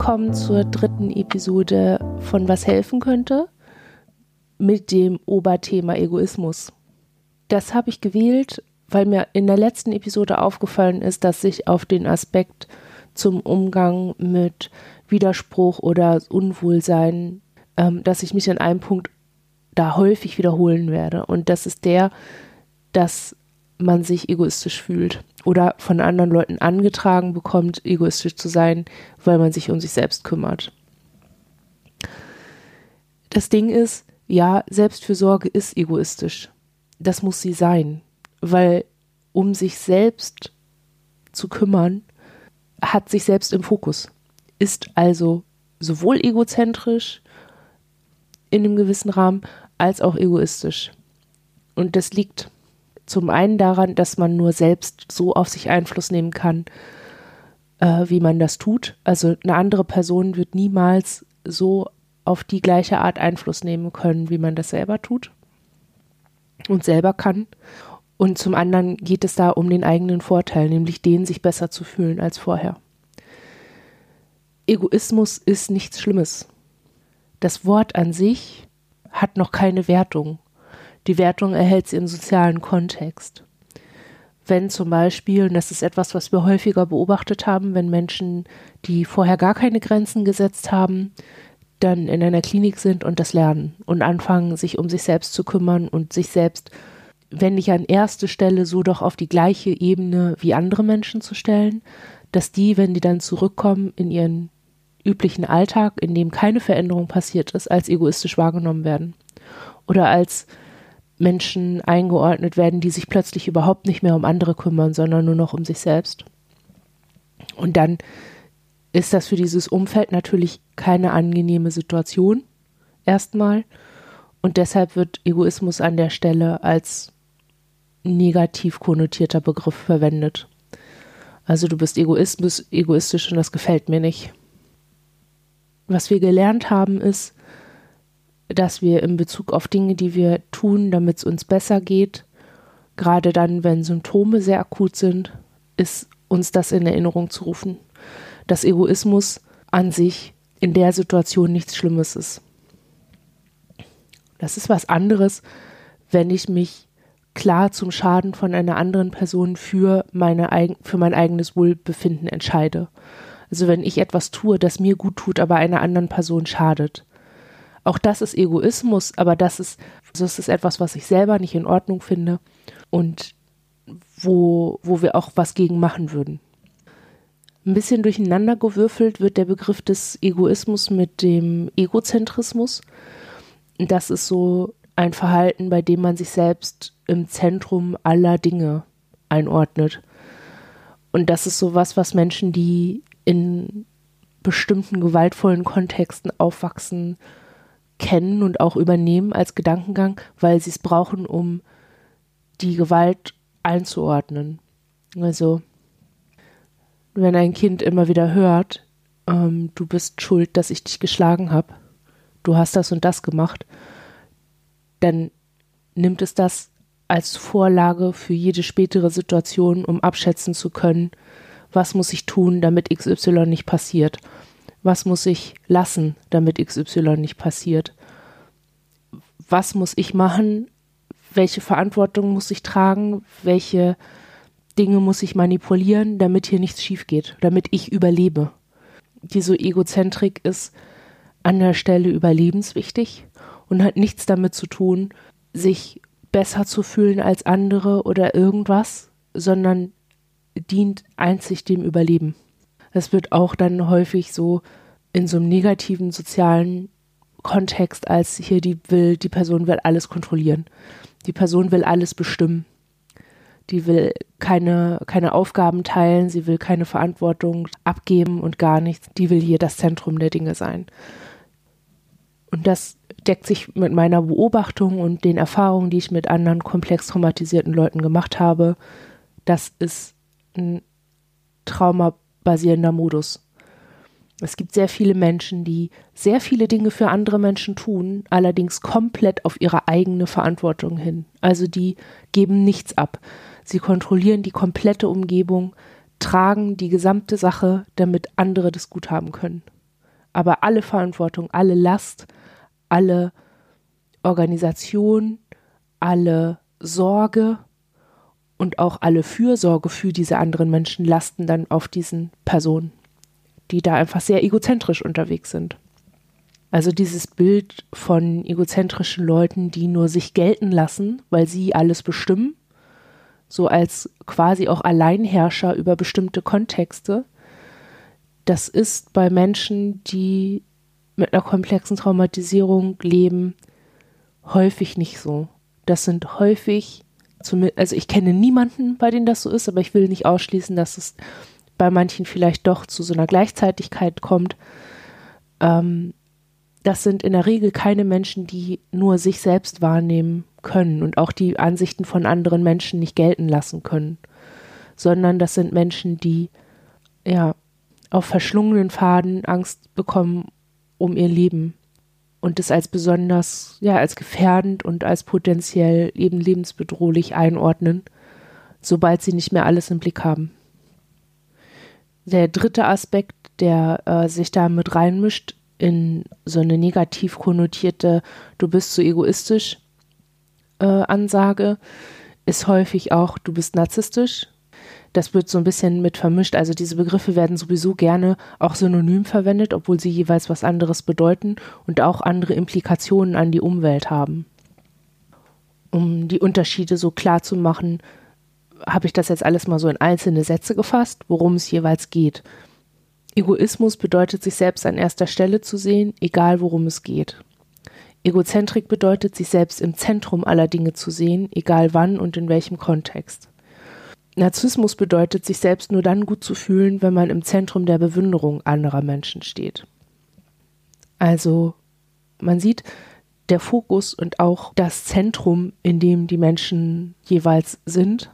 willkommen zur dritten Episode von Was helfen könnte mit dem Oberthema Egoismus. Das habe ich gewählt, weil mir in der letzten Episode aufgefallen ist, dass sich auf den Aspekt zum Umgang mit Widerspruch oder Unwohlsein, ähm, dass ich mich an einem Punkt da häufig wiederholen werde. Und das ist der, dass man sich egoistisch fühlt oder von anderen Leuten angetragen bekommt, egoistisch zu sein, weil man sich um sich selbst kümmert. Das Ding ist, ja, Selbstfürsorge ist egoistisch. Das muss sie sein, weil um sich selbst zu kümmern, hat sich selbst im Fokus, ist also sowohl egozentrisch in einem gewissen Rahmen als auch egoistisch. Und das liegt zum einen daran, dass man nur selbst so auf sich Einfluss nehmen kann, äh, wie man das tut. Also eine andere Person wird niemals so auf die gleiche Art Einfluss nehmen können, wie man das selber tut und selber kann. Und zum anderen geht es da um den eigenen Vorteil, nämlich den, sich besser zu fühlen als vorher. Egoismus ist nichts Schlimmes. Das Wort an sich hat noch keine Wertung. Die Wertung erhält sie im sozialen Kontext. Wenn zum Beispiel, und das ist etwas, was wir häufiger beobachtet haben, wenn Menschen, die vorher gar keine Grenzen gesetzt haben, dann in einer Klinik sind und das lernen und anfangen, sich um sich selbst zu kümmern und sich selbst, wenn nicht an erste Stelle, so doch auf die gleiche Ebene wie andere Menschen zu stellen, dass die, wenn die dann zurückkommen in ihren üblichen Alltag, in dem keine Veränderung passiert ist, als egoistisch wahrgenommen werden. Oder als Menschen eingeordnet werden, die sich plötzlich überhaupt nicht mehr um andere kümmern, sondern nur noch um sich selbst. Und dann ist das für dieses Umfeld natürlich keine angenehme Situation erstmal. Und deshalb wird Egoismus an der Stelle als negativ konnotierter Begriff verwendet. Also du bist egoistisch und das gefällt mir nicht. Was wir gelernt haben ist, dass wir in Bezug auf Dinge, die wir tun, damit es uns besser geht, gerade dann, wenn Symptome sehr akut sind, ist uns das in Erinnerung zu rufen, dass Egoismus an sich in der Situation nichts Schlimmes ist. Das ist was anderes, wenn ich mich klar zum Schaden von einer anderen Person für, meine, für mein eigenes Wohlbefinden entscheide. Also wenn ich etwas tue, das mir gut tut, aber einer anderen Person schadet. Auch das ist Egoismus, aber das ist, das ist etwas, was ich selber nicht in Ordnung finde und wo, wo wir auch was gegen machen würden. Ein bisschen durcheinander gewürfelt wird der Begriff des Egoismus mit dem Egozentrismus. Das ist so ein Verhalten, bei dem man sich selbst im Zentrum aller Dinge einordnet. Und das ist so was, was Menschen, die in bestimmten gewaltvollen Kontexten aufwachsen, kennen und auch übernehmen als Gedankengang, weil sie es brauchen, um die Gewalt einzuordnen. Also, wenn ein Kind immer wieder hört, ähm, du bist schuld, dass ich dich geschlagen habe, du hast das und das gemacht, dann nimmt es das als Vorlage für jede spätere Situation, um abschätzen zu können, was muss ich tun, damit XY nicht passiert was muss ich lassen, damit XY nicht passiert? Was muss ich machen? Welche Verantwortung muss ich tragen? Welche Dinge muss ich manipulieren, damit hier nichts schief geht, damit ich überlebe? Diese Egozentrik ist an der Stelle überlebenswichtig und hat nichts damit zu tun, sich besser zu fühlen als andere oder irgendwas, sondern dient einzig dem Überleben. Es wird auch dann häufig so in so einem negativen sozialen Kontext als hier die will, die Person will alles kontrollieren. Die Person will alles bestimmen. Die will keine, keine Aufgaben teilen, sie will keine Verantwortung abgeben und gar nichts. Die will hier das Zentrum der Dinge sein. Und das deckt sich mit meiner Beobachtung und den Erfahrungen, die ich mit anderen komplex traumatisierten Leuten gemacht habe. Das ist ein traumabasierender Modus. Es gibt sehr viele Menschen, die sehr viele Dinge für andere Menschen tun, allerdings komplett auf ihre eigene Verantwortung hin. Also die geben nichts ab. Sie kontrollieren die komplette Umgebung. tragen die gesamte Sache, damit andere das gut haben können. Aber alle Verantwortung, alle Last, alle Organisation, alle Sorge und auch alle Fürsorge für diese anderen Menschen lasten dann auf diesen Personen, die da einfach sehr egozentrisch unterwegs sind. Also dieses Bild von egozentrischen Leuten, die nur sich gelten lassen, weil sie alles bestimmen, so als quasi auch Alleinherrscher über bestimmte Kontexte, das ist bei Menschen, die mit einer komplexen Traumatisierung leben, häufig nicht so. Das sind häufig, also ich kenne niemanden, bei dem das so ist, aber ich will nicht ausschließen, dass es bei manchen vielleicht doch zu so einer Gleichzeitigkeit kommt. Ähm, das sind in der Regel keine Menschen, die nur sich selbst wahrnehmen können und auch die Ansichten von anderen Menschen nicht gelten lassen können, sondern das sind Menschen, die ja auf verschlungenen Faden Angst bekommen um ihr Leben und es als besonders, ja, als gefährdend und als potenziell eben lebensbedrohlich einordnen, sobald sie nicht mehr alles im Blick haben. Der dritte Aspekt, der äh, sich da mit reinmischt, in so eine negativ konnotierte Du bist zu so egoistisch äh, Ansage ist häufig auch Du bist narzisstisch. Das wird so ein bisschen mit vermischt. Also diese Begriffe werden sowieso gerne auch synonym verwendet, obwohl sie jeweils was anderes bedeuten und auch andere Implikationen an die Umwelt haben. Um die Unterschiede so klar zu machen, habe ich das jetzt alles mal so in einzelne Sätze gefasst, worum es jeweils geht. Egoismus bedeutet, sich selbst an erster Stelle zu sehen, egal worum es geht. Egozentrik bedeutet, sich selbst im Zentrum aller Dinge zu sehen, egal wann und in welchem Kontext. Narzissmus bedeutet, sich selbst nur dann gut zu fühlen, wenn man im Zentrum der Bewunderung anderer Menschen steht. Also, man sieht, der Fokus und auch das Zentrum, in dem die Menschen jeweils sind,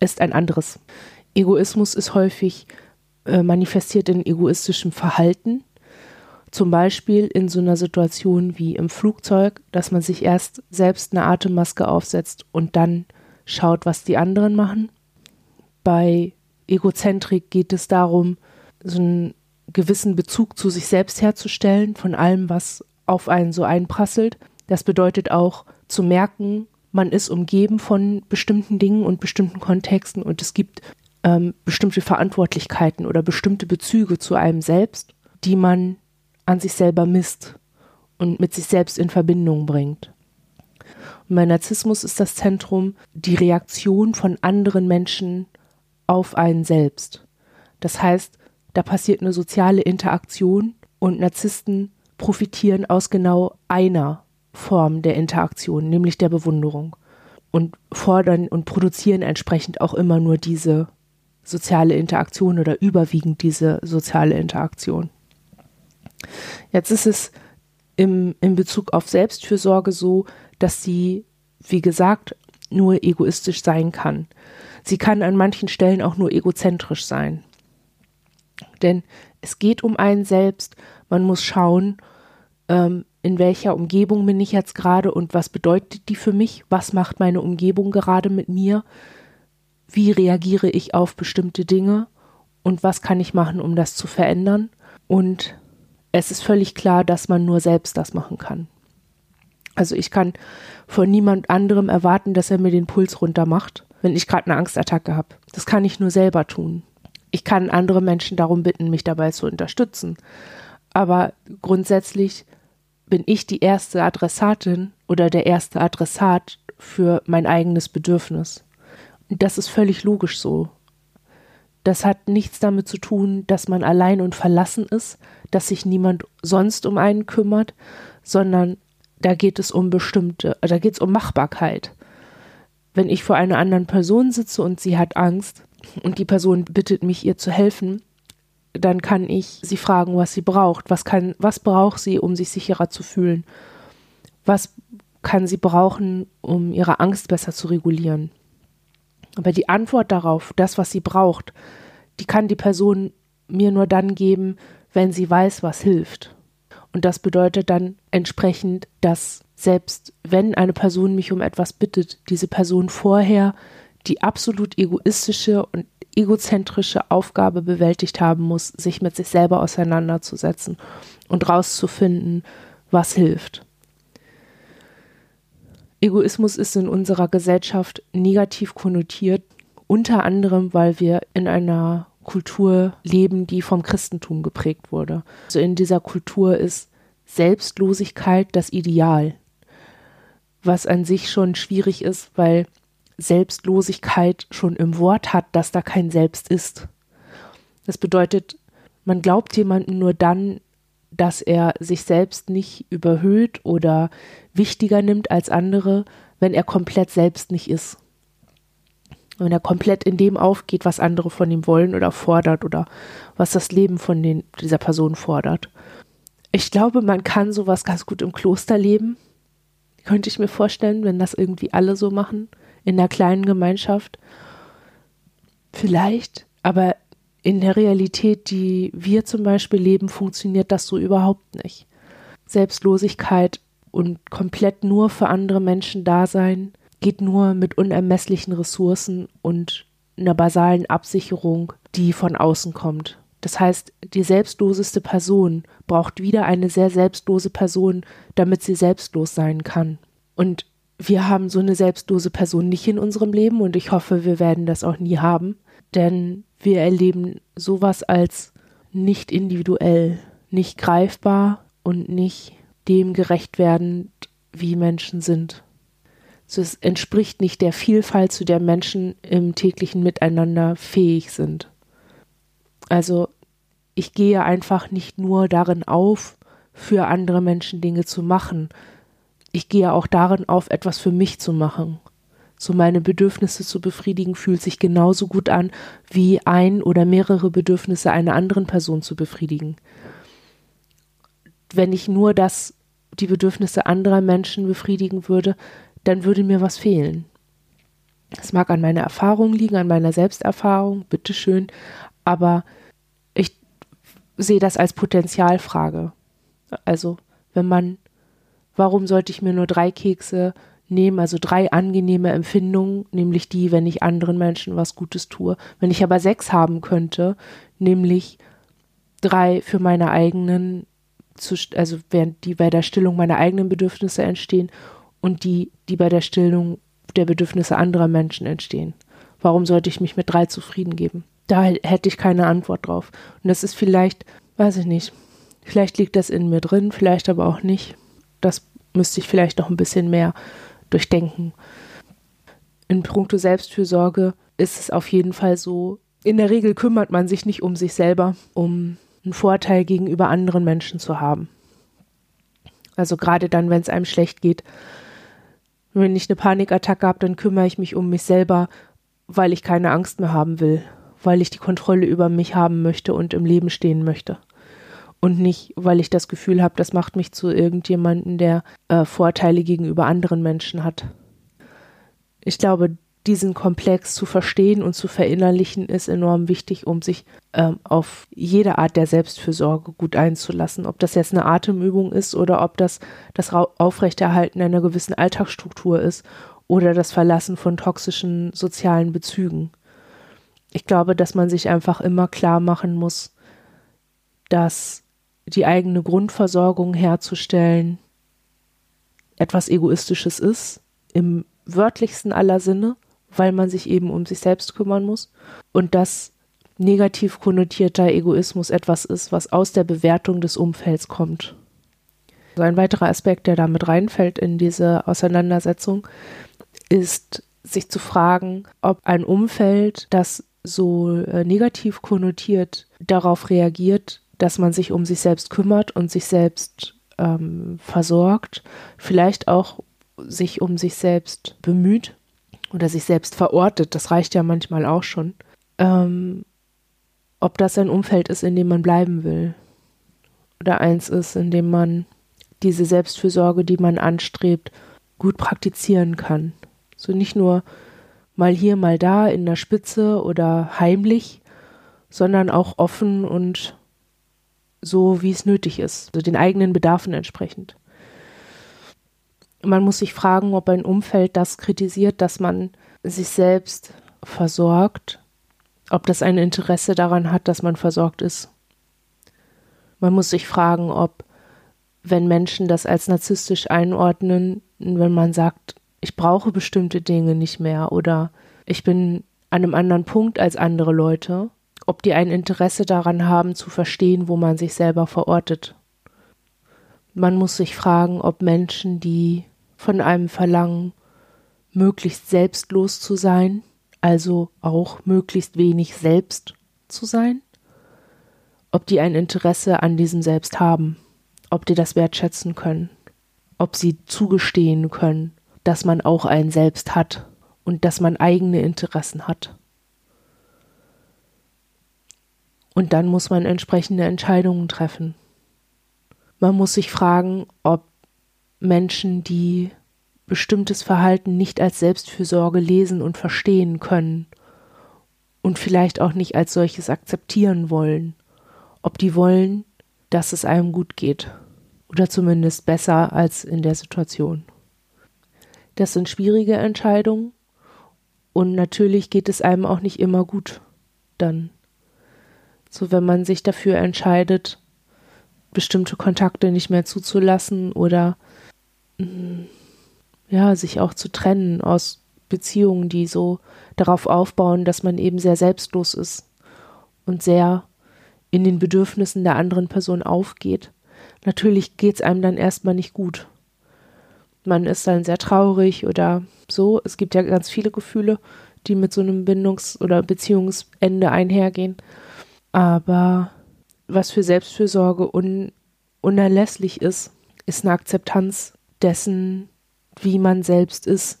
ist ein anderes. Egoismus ist häufig äh, manifestiert in egoistischem Verhalten. Zum Beispiel in so einer Situation wie im Flugzeug, dass man sich erst selbst eine Atemmaske aufsetzt und dann schaut, was die anderen machen. Bei Egozentrik geht es darum, so einen gewissen Bezug zu sich selbst herzustellen, von allem, was auf einen so einprasselt. Das bedeutet auch zu merken, man ist umgeben von bestimmten Dingen und bestimmten Kontexten und es gibt ähm, bestimmte Verantwortlichkeiten oder bestimmte Bezüge zu einem selbst, die man an sich selber misst und mit sich selbst in Verbindung bringt. Und bei Narzissmus ist das Zentrum die Reaktion von anderen Menschen auf einen selbst. Das heißt, da passiert eine soziale Interaktion und Narzissten profitieren aus genau einer Form der Interaktion, nämlich der Bewunderung und fordern und produzieren entsprechend auch immer nur diese soziale Interaktion oder überwiegend diese soziale Interaktion. Jetzt ist es im, in Bezug auf Selbstfürsorge so, dass sie, wie gesagt, nur egoistisch sein kann. Sie kann an manchen Stellen auch nur egozentrisch sein. Denn es geht um einen selbst, man muss schauen, ähm, in welcher Umgebung bin ich jetzt gerade und was bedeutet die für mich, was macht meine Umgebung gerade mit mir, wie reagiere ich auf bestimmte Dinge und was kann ich machen, um das zu verändern. Und es ist völlig klar, dass man nur selbst das machen kann. Also ich kann von niemand anderem erwarten, dass er mir den Puls runter macht, wenn ich gerade eine Angstattacke habe. Das kann ich nur selber tun. Ich kann andere Menschen darum bitten, mich dabei zu unterstützen. Aber grundsätzlich bin ich die erste Adressatin oder der erste Adressat für mein eigenes Bedürfnis. Das ist völlig logisch so. Das hat nichts damit zu tun, dass man allein und verlassen ist, dass sich niemand sonst um einen kümmert, sondern da geht es um bestimmte, da geht es um Machbarkeit. Wenn ich vor einer anderen Person sitze und sie hat Angst und die Person bittet mich, ihr zu helfen, dann kann ich sie fragen, was sie braucht. Was kann, was braucht sie, um sich sicherer zu fühlen? Was kann sie brauchen, um ihre Angst besser zu regulieren? Aber die Antwort darauf, das, was sie braucht, die kann die Person mir nur dann geben, wenn sie weiß, was hilft. Und das bedeutet dann entsprechend, dass selbst wenn eine Person mich um etwas bittet, diese Person vorher die absolut egoistische und egozentrische Aufgabe bewältigt haben muss, sich mit sich selber auseinanderzusetzen und rauszufinden, was hilft. Egoismus ist in unserer Gesellschaft negativ konnotiert, unter anderem, weil wir in einer Kultur leben, die vom Christentum geprägt wurde. Also in dieser Kultur ist Selbstlosigkeit das Ideal, was an sich schon schwierig ist, weil Selbstlosigkeit schon im Wort hat, dass da kein Selbst ist. Das bedeutet, man glaubt jemanden nur dann, dass er sich selbst nicht überhöht oder wichtiger nimmt als andere, wenn er komplett selbst nicht ist. Wenn er komplett in dem aufgeht, was andere von ihm wollen oder fordert oder was das Leben von den, dieser Person fordert. Ich glaube, man kann sowas ganz gut im Kloster leben. Könnte ich mir vorstellen, wenn das irgendwie alle so machen, in einer kleinen Gemeinschaft. Vielleicht, aber in der Realität, die wir zum Beispiel leben, funktioniert das so überhaupt nicht. Selbstlosigkeit und komplett nur für andere Menschen da sein geht nur mit unermesslichen Ressourcen und einer basalen Absicherung, die von außen kommt. Das heißt, die selbstloseste Person braucht wieder eine sehr selbstlose Person, damit sie selbstlos sein kann. Und wir haben so eine selbstlose Person nicht in unserem Leben und ich hoffe, wir werden das auch nie haben, denn wir erleben sowas als nicht individuell, nicht greifbar und nicht dem gerecht werdend, wie Menschen sind. So, es entspricht nicht der Vielfalt, zu der Menschen im täglichen Miteinander fähig sind. Also ich gehe einfach nicht nur darin auf, für andere Menschen Dinge zu machen. Ich gehe auch darin auf, etwas für mich zu machen. So meine Bedürfnisse zu befriedigen fühlt sich genauso gut an, wie ein oder mehrere Bedürfnisse einer anderen Person zu befriedigen wenn ich nur das, die Bedürfnisse anderer Menschen befriedigen würde, dann würde mir was fehlen. Es mag an meiner Erfahrung liegen, an meiner Selbsterfahrung, bitteschön, aber ich sehe das als Potenzialfrage. Also, wenn man, warum sollte ich mir nur drei Kekse nehmen, also drei angenehme Empfindungen, nämlich die, wenn ich anderen Menschen was Gutes tue. Wenn ich aber sechs haben könnte, nämlich drei für meine eigenen also während die bei der Stillung meiner eigenen Bedürfnisse entstehen und die, die bei der Stillung der Bedürfnisse anderer Menschen entstehen. Warum sollte ich mich mit drei zufrieden geben? Da hätte ich keine Antwort drauf. Und das ist vielleicht, weiß ich nicht, vielleicht liegt das in mir drin, vielleicht aber auch nicht. Das müsste ich vielleicht noch ein bisschen mehr durchdenken. In puncto Selbstfürsorge ist es auf jeden Fall so, in der Regel kümmert man sich nicht um sich selber, um einen Vorteil gegenüber anderen Menschen zu haben. Also gerade dann, wenn es einem schlecht geht. Wenn ich eine Panikattacke habe, dann kümmere ich mich um mich selber, weil ich keine Angst mehr haben will, weil ich die Kontrolle über mich haben möchte und im Leben stehen möchte. Und nicht, weil ich das Gefühl habe, das macht mich zu irgendjemanden, der äh, Vorteile gegenüber anderen Menschen hat. Ich glaube, diesen Komplex zu verstehen und zu verinnerlichen, ist enorm wichtig, um sich ähm, auf jede Art der Selbstfürsorge gut einzulassen. Ob das jetzt eine Atemübung ist oder ob das das Aufrechterhalten einer gewissen Alltagsstruktur ist oder das Verlassen von toxischen sozialen Bezügen. Ich glaube, dass man sich einfach immer klar machen muss, dass die eigene Grundversorgung herzustellen etwas Egoistisches ist, im wörtlichsten aller Sinne weil man sich eben um sich selbst kümmern muss und dass negativ konnotierter Egoismus etwas ist, was aus der Bewertung des Umfelds kommt. So ein weiterer Aspekt, der damit reinfällt in diese Auseinandersetzung, ist sich zu fragen, ob ein Umfeld, das so äh, negativ konnotiert darauf reagiert, dass man sich um sich selbst kümmert und sich selbst ähm, versorgt, vielleicht auch sich um sich selbst bemüht, oder sich selbst verortet, das reicht ja manchmal auch schon, ähm, ob das ein Umfeld ist, in dem man bleiben will. Oder eins ist, in dem man diese Selbstfürsorge, die man anstrebt, gut praktizieren kann. So nicht nur mal hier, mal da in der Spitze oder heimlich, sondern auch offen und so, wie es nötig ist, also den eigenen Bedarfen entsprechend man muss sich fragen, ob ein Umfeld das kritisiert, dass man sich selbst versorgt, ob das ein Interesse daran hat, dass man versorgt ist. Man muss sich fragen, ob, wenn Menschen das als narzisstisch einordnen, wenn man sagt, ich brauche bestimmte Dinge nicht mehr oder ich bin an einem anderen Punkt als andere Leute, ob die ein Interesse daran haben zu verstehen, wo man sich selber verortet. Man muss sich fragen, ob Menschen, die von einem verlangen, möglichst selbstlos zu sein, also auch möglichst wenig selbst zu sein, ob die ein Interesse an diesem Selbst haben, ob die das wertschätzen können, ob sie zugestehen können, dass man auch ein Selbst hat und dass man eigene Interessen hat. Und dann muss man entsprechende Entscheidungen treffen. Man muss sich fragen, ob Menschen, die bestimmtes Verhalten nicht als Selbstfürsorge lesen und verstehen können und vielleicht auch nicht als solches akzeptieren wollen, ob die wollen, dass es einem gut geht oder zumindest besser als in der Situation. Das sind schwierige Entscheidungen und natürlich geht es einem auch nicht immer gut dann. So, wenn man sich dafür entscheidet, bestimmte Kontakte nicht mehr zuzulassen oder ja, sich auch zu trennen aus Beziehungen, die so darauf aufbauen, dass man eben sehr selbstlos ist und sehr in den Bedürfnissen der anderen Person aufgeht. Natürlich geht es einem dann erstmal nicht gut. Man ist dann sehr traurig oder so. Es gibt ja ganz viele Gefühle, die mit so einem Bindungs- oder Beziehungsende einhergehen. Aber was für Selbstfürsorge un unerlässlich ist, ist eine Akzeptanz dessen, wie man selbst ist.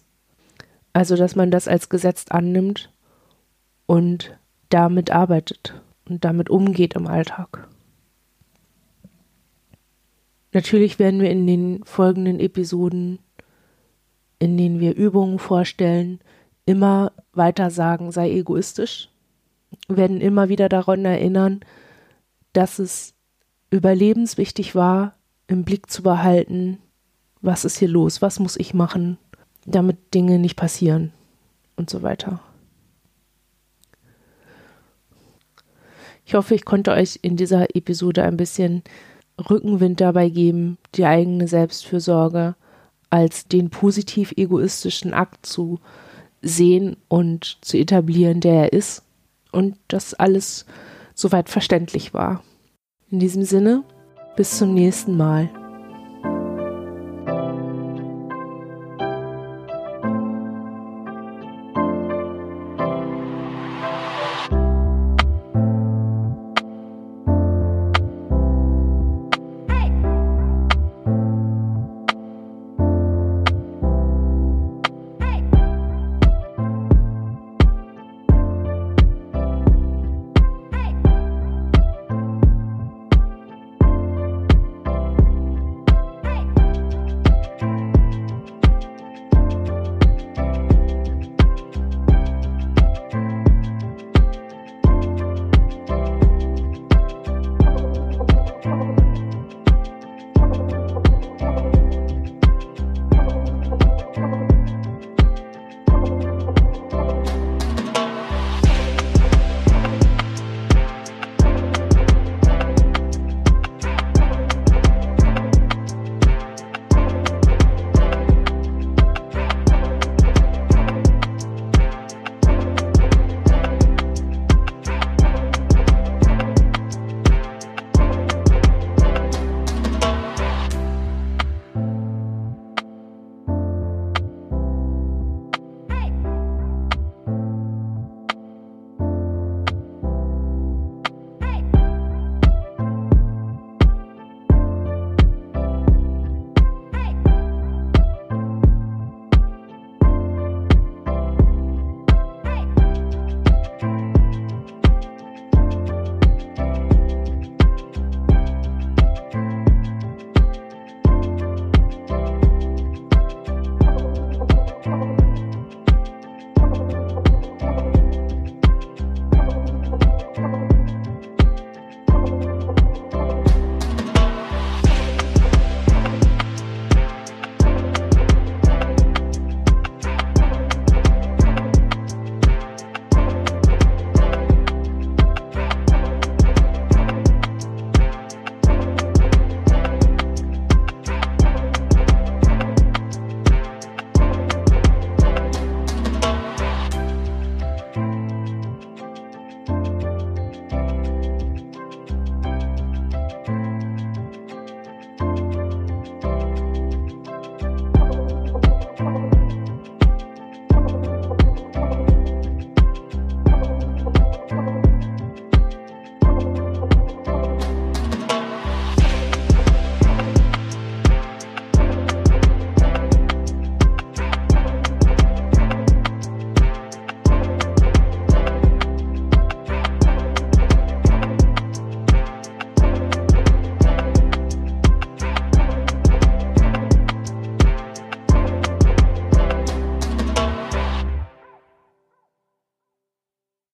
Also, dass man das als Gesetz annimmt und damit arbeitet und damit umgeht im Alltag. Natürlich werden wir in den folgenden Episoden, in denen wir Übungen vorstellen, immer weiter sagen, sei egoistisch, wir werden immer wieder daran erinnern, dass es überlebenswichtig war, im Blick zu behalten, was ist hier los, was muss ich machen, damit Dinge nicht passieren und so weiter. Ich hoffe, ich konnte euch in dieser Episode ein bisschen Rückenwind dabei geben, die eigene Selbstfürsorge als den positiv egoistischen Akt zu sehen und zu etablieren, der er ist und das alles soweit verständlich war. In diesem Sinne, bis zum nächsten Mal.